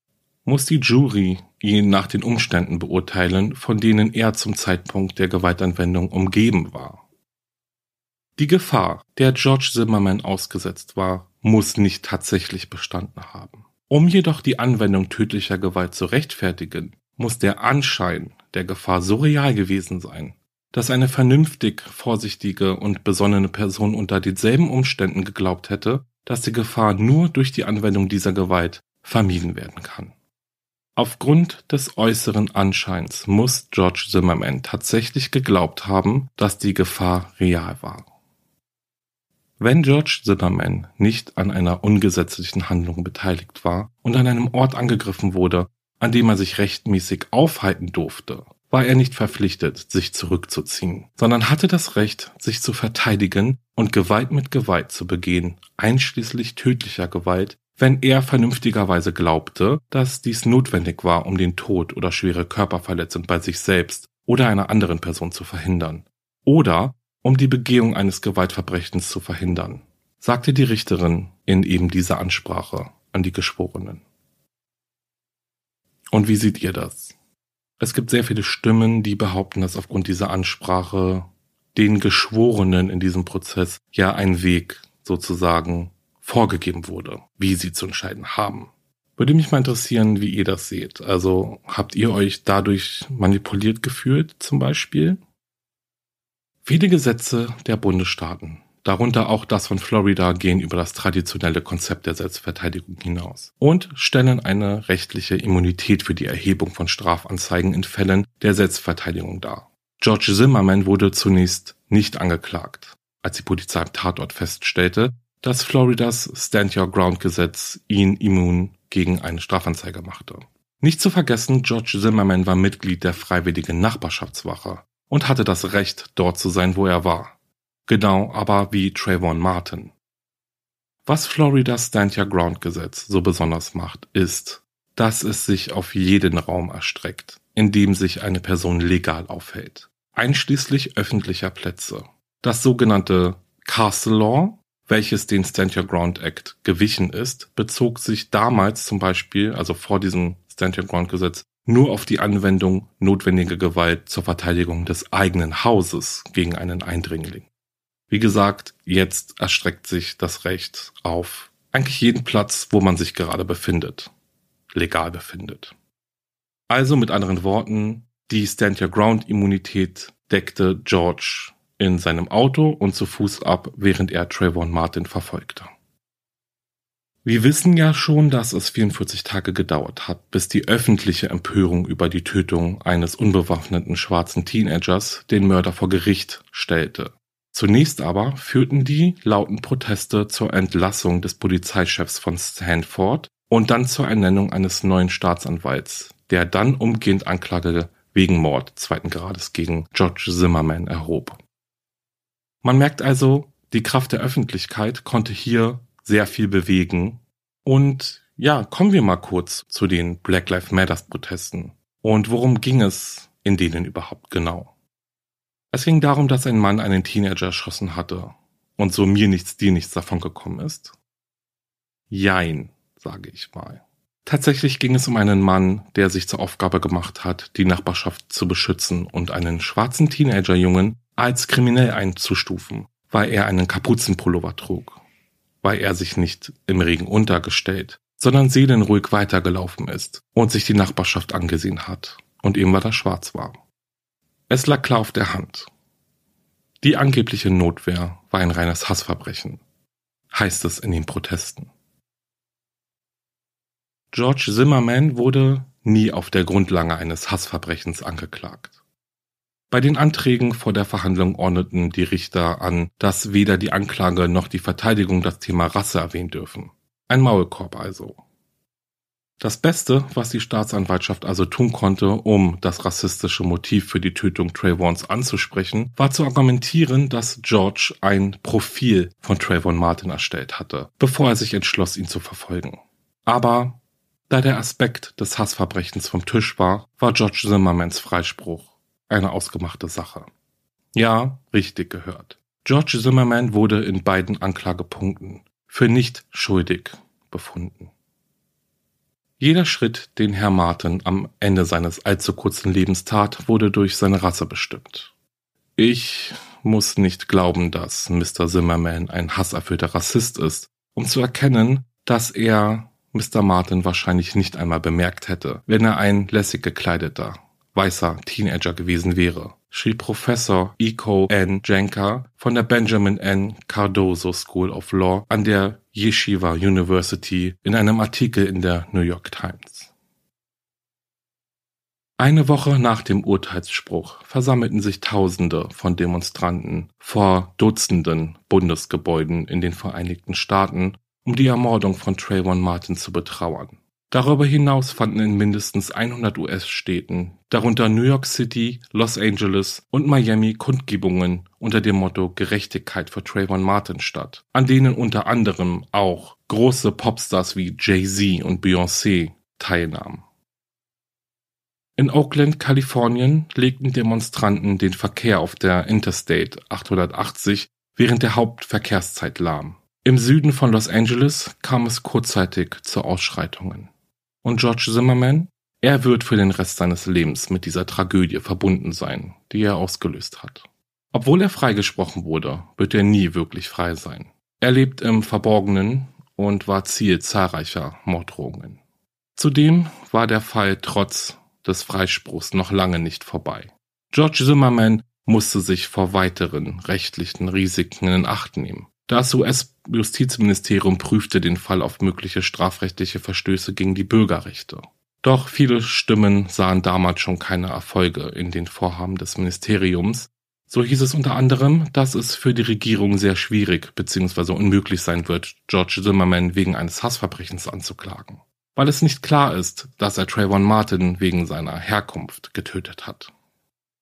muss die Jury ihn nach den Umständen beurteilen, von denen er zum Zeitpunkt der Gewaltanwendung umgeben war. Die Gefahr, der George Zimmerman ausgesetzt war, muss nicht tatsächlich bestanden haben. Um jedoch die Anwendung tödlicher Gewalt zu rechtfertigen, muss der Anschein der Gefahr so real gewesen sein, dass eine vernünftig, vorsichtige und besonnene Person unter denselben Umständen geglaubt hätte, dass die Gefahr nur durch die Anwendung dieser Gewalt vermieden werden kann. Aufgrund des äußeren Anscheins muss George Zimmerman tatsächlich geglaubt haben, dass die Gefahr real war. Wenn George Zimmerman nicht an einer ungesetzlichen Handlung beteiligt war und an einem Ort angegriffen wurde, an dem er sich rechtmäßig aufhalten durfte, war er nicht verpflichtet, sich zurückzuziehen, sondern hatte das Recht, sich zu verteidigen und Gewalt mit Gewalt zu begehen, einschließlich tödlicher Gewalt, wenn er vernünftigerweise glaubte, dass dies notwendig war, um den Tod oder schwere Körperverletzung bei sich selbst oder einer anderen Person zu verhindern, oder um die Begehung eines Gewaltverbrechens zu verhindern, sagte die Richterin in eben dieser Ansprache an die Geschworenen. Und wie seht ihr das? Es gibt sehr viele Stimmen, die behaupten, dass aufgrund dieser Ansprache den Geschworenen in diesem Prozess ja ein Weg sozusagen vorgegeben wurde, wie sie zu entscheiden haben. Würde mich mal interessieren, wie ihr das seht. Also habt ihr euch dadurch manipuliert gefühlt zum Beispiel? Viele Gesetze der Bundesstaaten darunter auch das von Florida, gehen über das traditionelle Konzept der Selbstverteidigung hinaus und stellen eine rechtliche Immunität für die Erhebung von Strafanzeigen in Fällen der Selbstverteidigung dar. George Zimmerman wurde zunächst nicht angeklagt, als die Polizei am Tatort feststellte, dass Floridas Stand Your Ground Gesetz ihn immun gegen eine Strafanzeige machte. Nicht zu vergessen, George Zimmerman war Mitglied der Freiwilligen Nachbarschaftswache und hatte das Recht, dort zu sein, wo er war. Genau aber wie Trayvon Martin. Was Floridas Stand Your Ground Gesetz so besonders macht, ist, dass es sich auf jeden Raum erstreckt, in dem sich eine Person legal aufhält, einschließlich öffentlicher Plätze. Das sogenannte Castle Law, welches den Stand Your Ground Act gewichen ist, bezog sich damals zum Beispiel, also vor diesem Stand Your Ground Gesetz, nur auf die Anwendung notwendiger Gewalt zur Verteidigung des eigenen Hauses gegen einen Eindringling. Wie gesagt, jetzt erstreckt sich das Recht auf eigentlich jeden Platz, wo man sich gerade befindet, legal befindet. Also mit anderen Worten, die Stand Your Ground Immunität deckte George in seinem Auto und zu Fuß ab, während er Trayvon Martin verfolgte. Wir wissen ja schon, dass es 44 Tage gedauert hat, bis die öffentliche Empörung über die Tötung eines unbewaffneten schwarzen Teenagers den Mörder vor Gericht stellte. Zunächst aber führten die lauten Proteste zur Entlassung des Polizeichefs von Stanford und dann zur Ernennung eines neuen Staatsanwalts, der dann umgehend Anklage wegen Mord zweiten Grades gegen George Zimmerman erhob. Man merkt also, die Kraft der Öffentlichkeit konnte hier sehr viel bewegen. Und ja, kommen wir mal kurz zu den Black Lives Matters Protesten. Und worum ging es in denen überhaupt genau? Es ging darum, dass ein Mann einen Teenager erschossen hatte und so mir nichts, dir nichts davon gekommen ist. Jein, sage ich mal. Tatsächlich ging es um einen Mann, der sich zur Aufgabe gemacht hat, die Nachbarschaft zu beschützen und einen schwarzen Teenagerjungen als kriminell einzustufen, weil er einen Kapuzenpullover trug, weil er sich nicht im Regen untergestellt, sondern seelenruhig weitergelaufen ist und sich die Nachbarschaft angesehen hat und ihm weil er schwarz war. Es lag klar auf der Hand. Die angebliche Notwehr war ein reines Hassverbrechen, heißt es in den Protesten. George Zimmerman wurde nie auf der Grundlage eines Hassverbrechens angeklagt. Bei den Anträgen vor der Verhandlung ordneten die Richter an, dass weder die Anklage noch die Verteidigung das Thema Rasse erwähnen dürfen. Ein Maulkorb also. Das Beste, was die Staatsanwaltschaft also tun konnte, um das rassistische Motiv für die Tötung Trayvons anzusprechen, war zu argumentieren, dass George ein Profil von Trayvon Martin erstellt hatte, bevor er sich entschloss, ihn zu verfolgen. Aber Da der Aspekt des Hassverbrechens vom Tisch war, war George Zimmermans Freispruch eine ausgemachte Sache. Ja, richtig gehört. George Zimmerman wurde in beiden Anklagepunkten für nicht schuldig befunden. Jeder Schritt, den Herr Martin am Ende seines allzu kurzen Lebens tat, wurde durch seine Rasse bestimmt. Ich muss nicht glauben, dass Mr. Zimmerman ein hasserfüllter Rassist ist, um zu erkennen, dass er Mr. Martin wahrscheinlich nicht einmal bemerkt hätte, wenn er ein lässig gekleideter, weißer Teenager gewesen wäre, schrieb Professor Iko N. Jenka von der Benjamin N. Cardozo School of Law an der Yeshiva University in einem Artikel in der New York Times. Eine Woche nach dem Urteilsspruch versammelten sich Tausende von Demonstranten vor Dutzenden Bundesgebäuden in den Vereinigten Staaten, um die Ermordung von Trayvon Martin zu betrauern. Darüber hinaus fanden in mindestens 100 US-Städten, darunter New York City, Los Angeles und Miami Kundgebungen unter dem Motto Gerechtigkeit für Trayvon Martin statt, an denen unter anderem auch große Popstars wie Jay-Z und Beyoncé teilnahmen. In Oakland, Kalifornien legten Demonstranten den Verkehr auf der Interstate 880 während der Hauptverkehrszeit lahm. Im Süden von Los Angeles kam es kurzzeitig zu Ausschreitungen. Und George Zimmerman? Er wird für den Rest seines Lebens mit dieser Tragödie verbunden sein, die er ausgelöst hat. Obwohl er freigesprochen wurde, wird er nie wirklich frei sein. Er lebt im Verborgenen und war Ziel zahlreicher Morddrohungen. Zudem war der Fall trotz des Freispruchs noch lange nicht vorbei. George Zimmerman musste sich vor weiteren rechtlichen Risiken in Acht nehmen. Das US-Justizministerium prüfte den Fall auf mögliche strafrechtliche Verstöße gegen die Bürgerrechte. Doch viele Stimmen sahen damals schon keine Erfolge in den Vorhaben des Ministeriums. So hieß es unter anderem, dass es für die Regierung sehr schwierig bzw. unmöglich sein wird, George Zimmerman wegen eines Hassverbrechens anzuklagen, weil es nicht klar ist, dass er Trayvon Martin wegen seiner Herkunft getötet hat.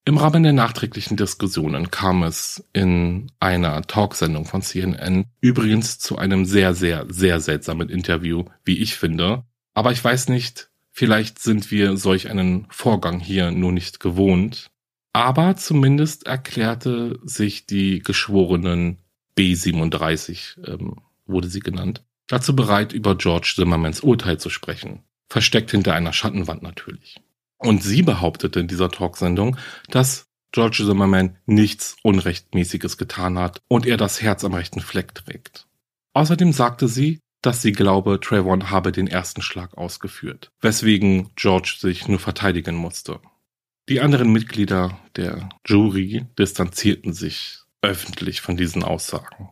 Im Rahmen der nachträglichen Diskussionen kam es in einer Talksendung von CNN übrigens zu einem sehr, sehr, sehr seltsamen Interview, wie ich finde. Aber ich weiß nicht, vielleicht sind wir solch einen Vorgang hier nur nicht gewohnt. Aber zumindest erklärte sich die geschworenen B37, ähm, wurde sie genannt, dazu bereit, über George Zimmermans Urteil zu sprechen. Versteckt hinter einer Schattenwand natürlich. Und sie behauptete in dieser Talksendung, dass George Zimmerman nichts Unrechtmäßiges getan hat und er das Herz am rechten Fleck trägt. Außerdem sagte sie, dass sie glaube, Trayvon habe den ersten Schlag ausgeführt, weswegen George sich nur verteidigen musste. Die anderen Mitglieder der Jury distanzierten sich öffentlich von diesen Aussagen.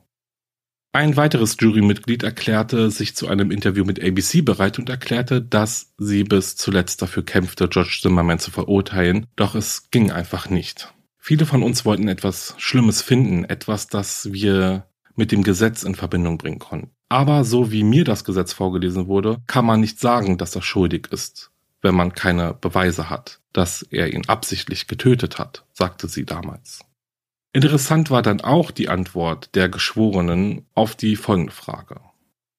Ein weiteres Jurymitglied erklärte sich zu einem Interview mit ABC bereit und erklärte, dass sie bis zuletzt dafür kämpfte, George Zimmerman zu verurteilen, doch es ging einfach nicht. Viele von uns wollten etwas Schlimmes finden, etwas, das wir mit dem Gesetz in Verbindung bringen konnten. Aber so wie mir das Gesetz vorgelesen wurde, kann man nicht sagen, dass er schuldig ist, wenn man keine Beweise hat, dass er ihn absichtlich getötet hat, sagte sie damals. Interessant war dann auch die Antwort der Geschworenen auf die folgende Frage.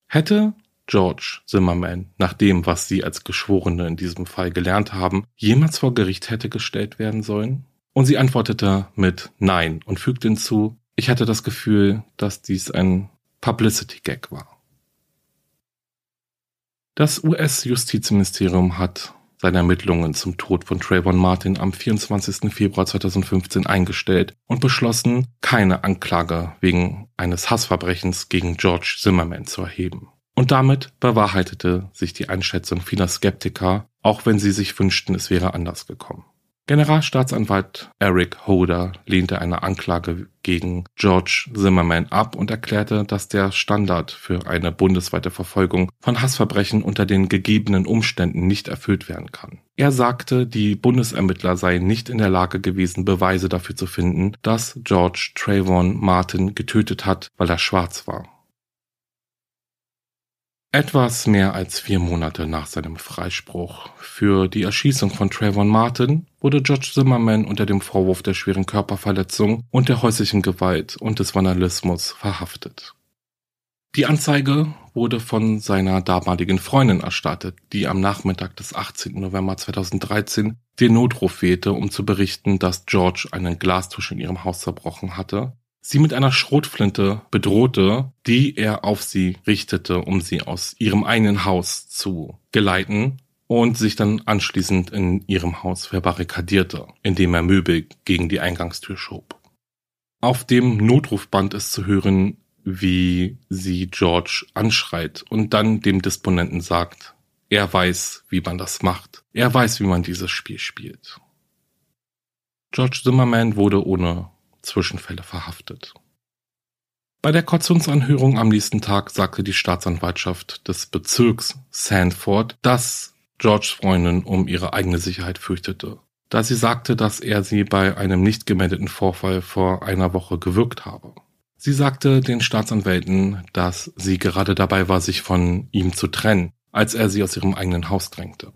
Hätte George Zimmerman, nach dem, was sie als Geschworene in diesem Fall gelernt haben, jemals vor Gericht hätte gestellt werden sollen? Und sie antwortete mit Nein und fügte hinzu, ich hatte das Gefühl, dass dies ein Publicity-Gag war. Das US-Justizministerium hat seine Ermittlungen zum Tod von Trayvon Martin am 24. Februar 2015 eingestellt und beschlossen, keine Anklage wegen eines Hassverbrechens gegen George Zimmerman zu erheben. Und damit bewahrheitete sich die Einschätzung vieler Skeptiker, auch wenn sie sich wünschten, es wäre anders gekommen. Generalstaatsanwalt Eric Holder lehnte eine Anklage gegen George Zimmerman ab und erklärte, dass der Standard für eine bundesweite Verfolgung von Hassverbrechen unter den gegebenen Umständen nicht erfüllt werden kann. Er sagte, die Bundesermittler seien nicht in der Lage gewesen, Beweise dafür zu finden, dass George Trayvon Martin getötet hat, weil er schwarz war. Etwas mehr als vier Monate nach seinem Freispruch für die Erschießung von Trayvon Martin wurde George Zimmerman unter dem Vorwurf der schweren Körperverletzung und der häuslichen Gewalt und des Vandalismus verhaftet. Die Anzeige wurde von seiner damaligen Freundin erstattet, die am Nachmittag des 18. November 2013 den Notruf wählte, um zu berichten, dass George einen Glastisch in ihrem Haus zerbrochen hatte, sie mit einer Schrotflinte bedrohte, die er auf sie richtete, um sie aus ihrem eigenen Haus zu geleiten und sich dann anschließend in ihrem Haus verbarrikadierte, indem er Möbel gegen die Eingangstür schob. Auf dem Notrufband ist zu hören, wie sie George anschreit und dann dem Disponenten sagt, er weiß, wie man das macht. Er weiß, wie man dieses Spiel spielt. George Zimmerman wurde ohne Zwischenfälle verhaftet. Bei der Kautionsanhörung am nächsten Tag sagte die Staatsanwaltschaft des Bezirks Sandford, dass Georges Freundin um ihre eigene Sicherheit fürchtete, da sie sagte, dass er sie bei einem nicht gemeldeten Vorfall vor einer Woche gewürgt habe. Sie sagte den Staatsanwälten, dass sie gerade dabei war, sich von ihm zu trennen, als er sie aus ihrem eigenen Haus drängte.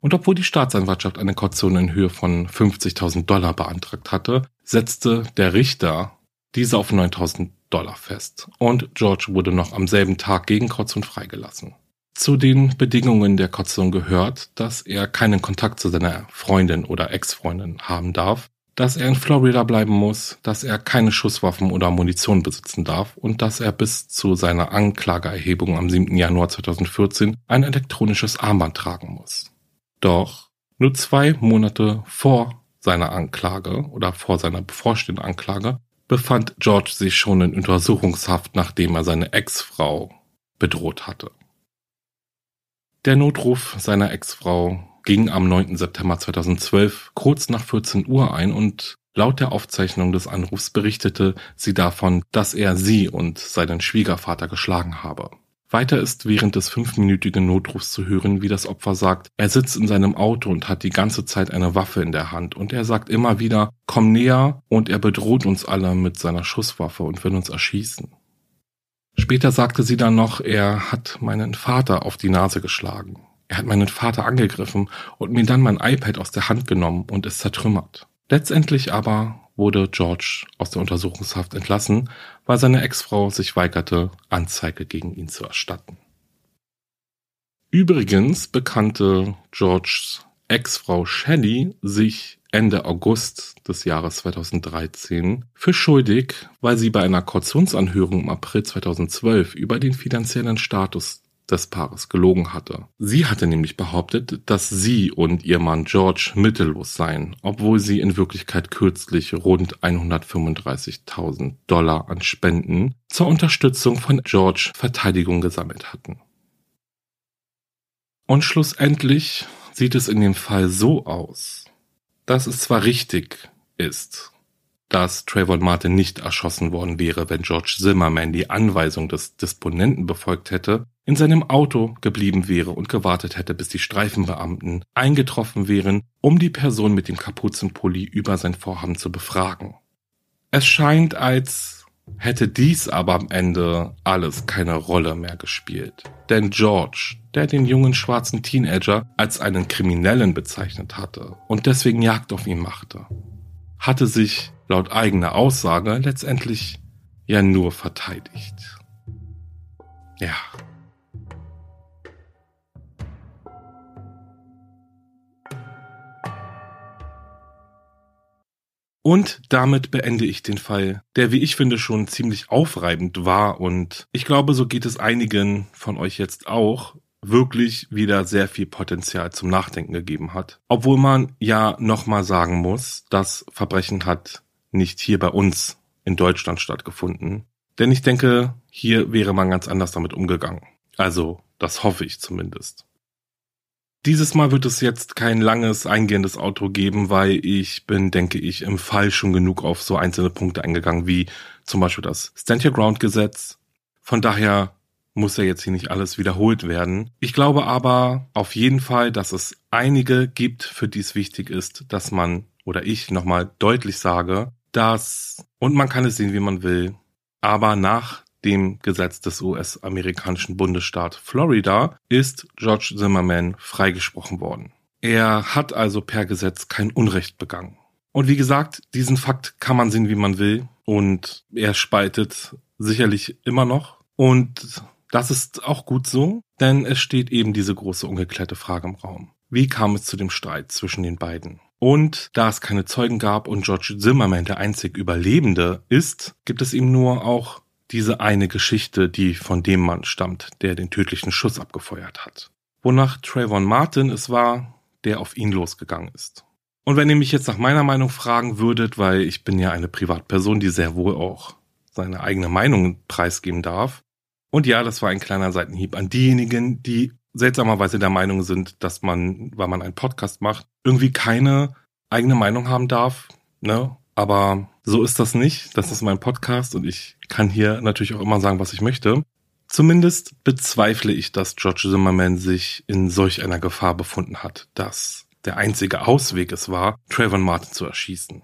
Und obwohl die Staatsanwaltschaft eine Kaution in Höhe von 50.000 Dollar beantragt hatte, setzte der Richter diese auf 9.000 Dollar fest und George wurde noch am selben Tag gegen Kaution freigelassen. Zu den Bedingungen der Kaution gehört, dass er keinen Kontakt zu seiner Freundin oder Ex-Freundin haben darf, dass er in Florida bleiben muss, dass er keine Schusswaffen oder Munition besitzen darf und dass er bis zu seiner Anklageerhebung am 7. Januar 2014 ein elektronisches Armband tragen muss. Doch nur zwei Monate vor seiner Anklage oder vor seiner bevorstehenden Anklage befand George sich schon in Untersuchungshaft, nachdem er seine Ex-Frau bedroht hatte. Der Notruf seiner Ex-Frau ging am 9. September 2012 kurz nach 14 Uhr ein und laut der Aufzeichnung des Anrufs berichtete sie davon, dass er sie und seinen Schwiegervater geschlagen habe. Weiter ist während des fünfminütigen Notrufs zu hören, wie das Opfer sagt, er sitzt in seinem Auto und hat die ganze Zeit eine Waffe in der Hand und er sagt immer wieder, komm näher und er bedroht uns alle mit seiner Schusswaffe und will uns erschießen. Später sagte sie dann noch, er hat meinen Vater auf die Nase geschlagen. Er hat meinen Vater angegriffen und mir dann mein iPad aus der Hand genommen und es zertrümmert. Letztendlich aber wurde George aus der Untersuchungshaft entlassen, weil seine Ex-Frau sich weigerte, Anzeige gegen ihn zu erstatten. Übrigens bekannte Georges Ex-Frau Shelley sich Ende August des Jahres 2013 für schuldig, weil sie bei einer Kautionsanhörung im April 2012 über den finanziellen Status des Paares gelogen hatte. Sie hatte nämlich behauptet, dass sie und ihr Mann George mittellos seien, obwohl sie in Wirklichkeit kürzlich rund 135.000 Dollar an Spenden zur Unterstützung von George Verteidigung gesammelt hatten. Und schlussendlich sieht es in dem Fall so aus, dass es zwar richtig ist, dass Trayvon Martin nicht erschossen worden wäre, wenn George Zimmerman die Anweisung des Disponenten befolgt hätte, in seinem Auto geblieben wäre und gewartet hätte, bis die Streifenbeamten eingetroffen wären, um die Person mit dem Kapuzenpulli über sein Vorhaben zu befragen. Es scheint, als hätte dies aber am Ende alles keine Rolle mehr gespielt. Denn George, der den jungen schwarzen Teenager als einen Kriminellen bezeichnet hatte und deswegen Jagd auf ihn machte, hatte sich laut eigener Aussage letztendlich ja nur verteidigt. Ja. Und damit beende ich den Fall, der, wie ich finde, schon ziemlich aufreibend war. Und ich glaube, so geht es einigen von euch jetzt auch, wirklich wieder sehr viel Potenzial zum Nachdenken gegeben hat. Obwohl man ja nochmal sagen muss, das Verbrechen hat nicht hier bei uns in Deutschland stattgefunden. Denn ich denke, hier wäre man ganz anders damit umgegangen. Also, das hoffe ich zumindest. Dieses Mal wird es jetzt kein langes, eingehendes Outro geben, weil ich bin, denke ich, im Fall schon genug auf so einzelne Punkte eingegangen, wie zum Beispiel das Stand Your Ground Gesetz. Von daher muss ja jetzt hier nicht alles wiederholt werden. Ich glaube aber auf jeden Fall, dass es einige gibt, für die es wichtig ist, dass man oder ich nochmal deutlich sage, dass, und man kann es sehen, wie man will, aber nach dem Gesetz des US-amerikanischen Bundesstaat Florida ist George Zimmerman freigesprochen worden. Er hat also per Gesetz kein Unrecht begangen. Und wie gesagt, diesen Fakt kann man sehen, wie man will. Und er spaltet sicherlich immer noch. Und Das ist auch gut so, denn es steht eben diese große ungeklärte Frage im Raum. Wie kam es zu dem Streit zwischen den beiden? Und da es keine Zeugen gab und George Zimmerman der einzig Überlebende ist, gibt es ihm nur auch diese eine Geschichte, die von dem Mann stammt, der den tödlichen Schuss abgefeuert hat. Wonach Trayvon Martin es war, der auf ihn losgegangen ist. Und wenn ihr mich jetzt nach meiner Meinung fragen würdet, weil ich bin ja eine Privatperson, die sehr wohl auch seine eigene Meinung preisgeben darf. Und ja, das war ein kleiner Seitenhieb an diejenigen, die seltsamerweise der Meinung sind, dass man, weil man einen Podcast macht, irgendwie keine eigene Meinung haben darf. Ne? Aber so ist das nicht. Das ist mein Podcast und ich kann hier natürlich auch immer sagen, was ich möchte. Zumindest bezweifle ich, dass George Zimmerman sich in solch einer Gefahr befunden hat, dass der einzige Ausweg es war, Trayvon Martin zu erschießen.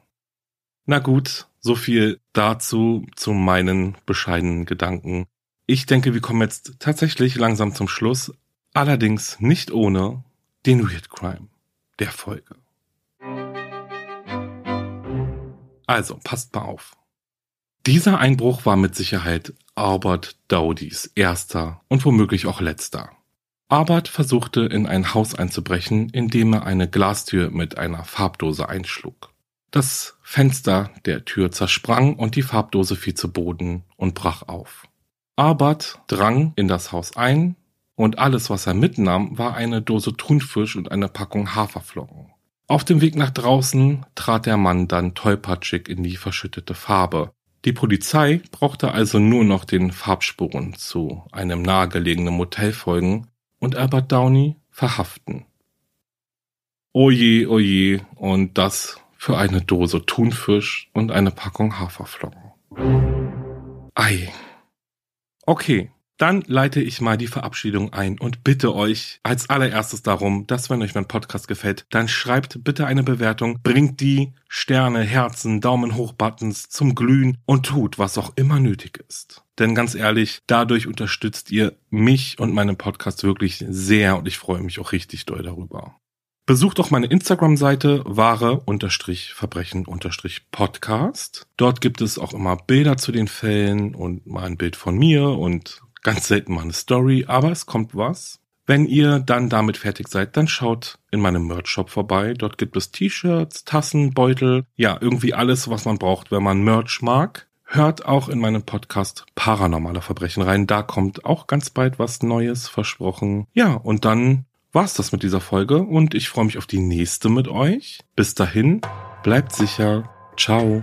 Na gut, so viel dazu, zu meinen bescheidenen Gedanken. Ich denke, wir kommen jetzt tatsächlich langsam zum Schluss, allerdings nicht ohne den Weird Crime der Folge. Also, passt mal auf. Dieser Einbruch war mit Sicherheit Albert Dowdys erster und womöglich auch letzter. Albert versuchte in ein Haus einzubrechen, indem er eine Glastür mit einer Farbdose einschlug. Das Fenster der Tür zersprang und die Farbdose fiel zu Boden und brach auf. Albert drang in das Haus ein und alles, was er mitnahm, war eine Dose Thunfisch und eine Packung Haferflocken. Auf dem Weg nach draußen trat der Mann dann tollpatschig in die verschüttete Farbe. Die Polizei brauchte also nur noch den Farbspuren zu einem nahegelegenen Motel folgen und Albert Downey verhaften. Oje, oje, und das für eine Dose Thunfisch und eine Packung Haferflocken. Ei. Okay, dann leite ich mal die Verabschiedung ein und bitte euch als allererstes darum, dass wenn euch mein Podcast gefällt, dann schreibt bitte eine Bewertung, bringt die Sterne, Herzen, Daumen hoch Buttons zum Glühen und tut, was auch immer nötig ist. Denn ganz ehrlich, dadurch unterstützt ihr mich und meinen Podcast wirklich sehr und ich freue mich auch richtig doll darüber. Besucht auch meine Instagram-Seite wahre-verbrechen-podcast. Dort gibt es auch immer Bilder zu den Fällen und mal ein Bild von mir und Ganz selten mal eine Story, aber es kommt was. Wenn ihr dann damit fertig seid, dann schaut in meinem Merch-Shop vorbei. Dort gibt es T-Shirts, Tassen, Beutel, ja, irgendwie alles, was man braucht, wenn man Merch mag. Hört auch in meinem Podcast Paranormale Verbrechen rein. Da kommt auch ganz bald was Neues versprochen. Ja, und dann war's das mit dieser Folge und ich freue mich auf die nächste mit euch. Bis dahin, bleibt sicher. Ciao.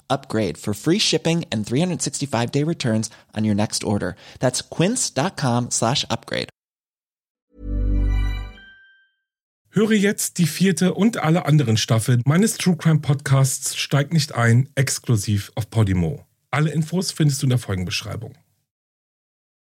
upgrade for free shipping and 365 day returns on your next order. That's quince.com slash upgrade. Höre jetzt die vierte und alle anderen Staffeln meines True Crime Podcasts Steigt nicht ein, exklusiv auf Podimo. Alle Infos findest du in der Folgenbeschreibung.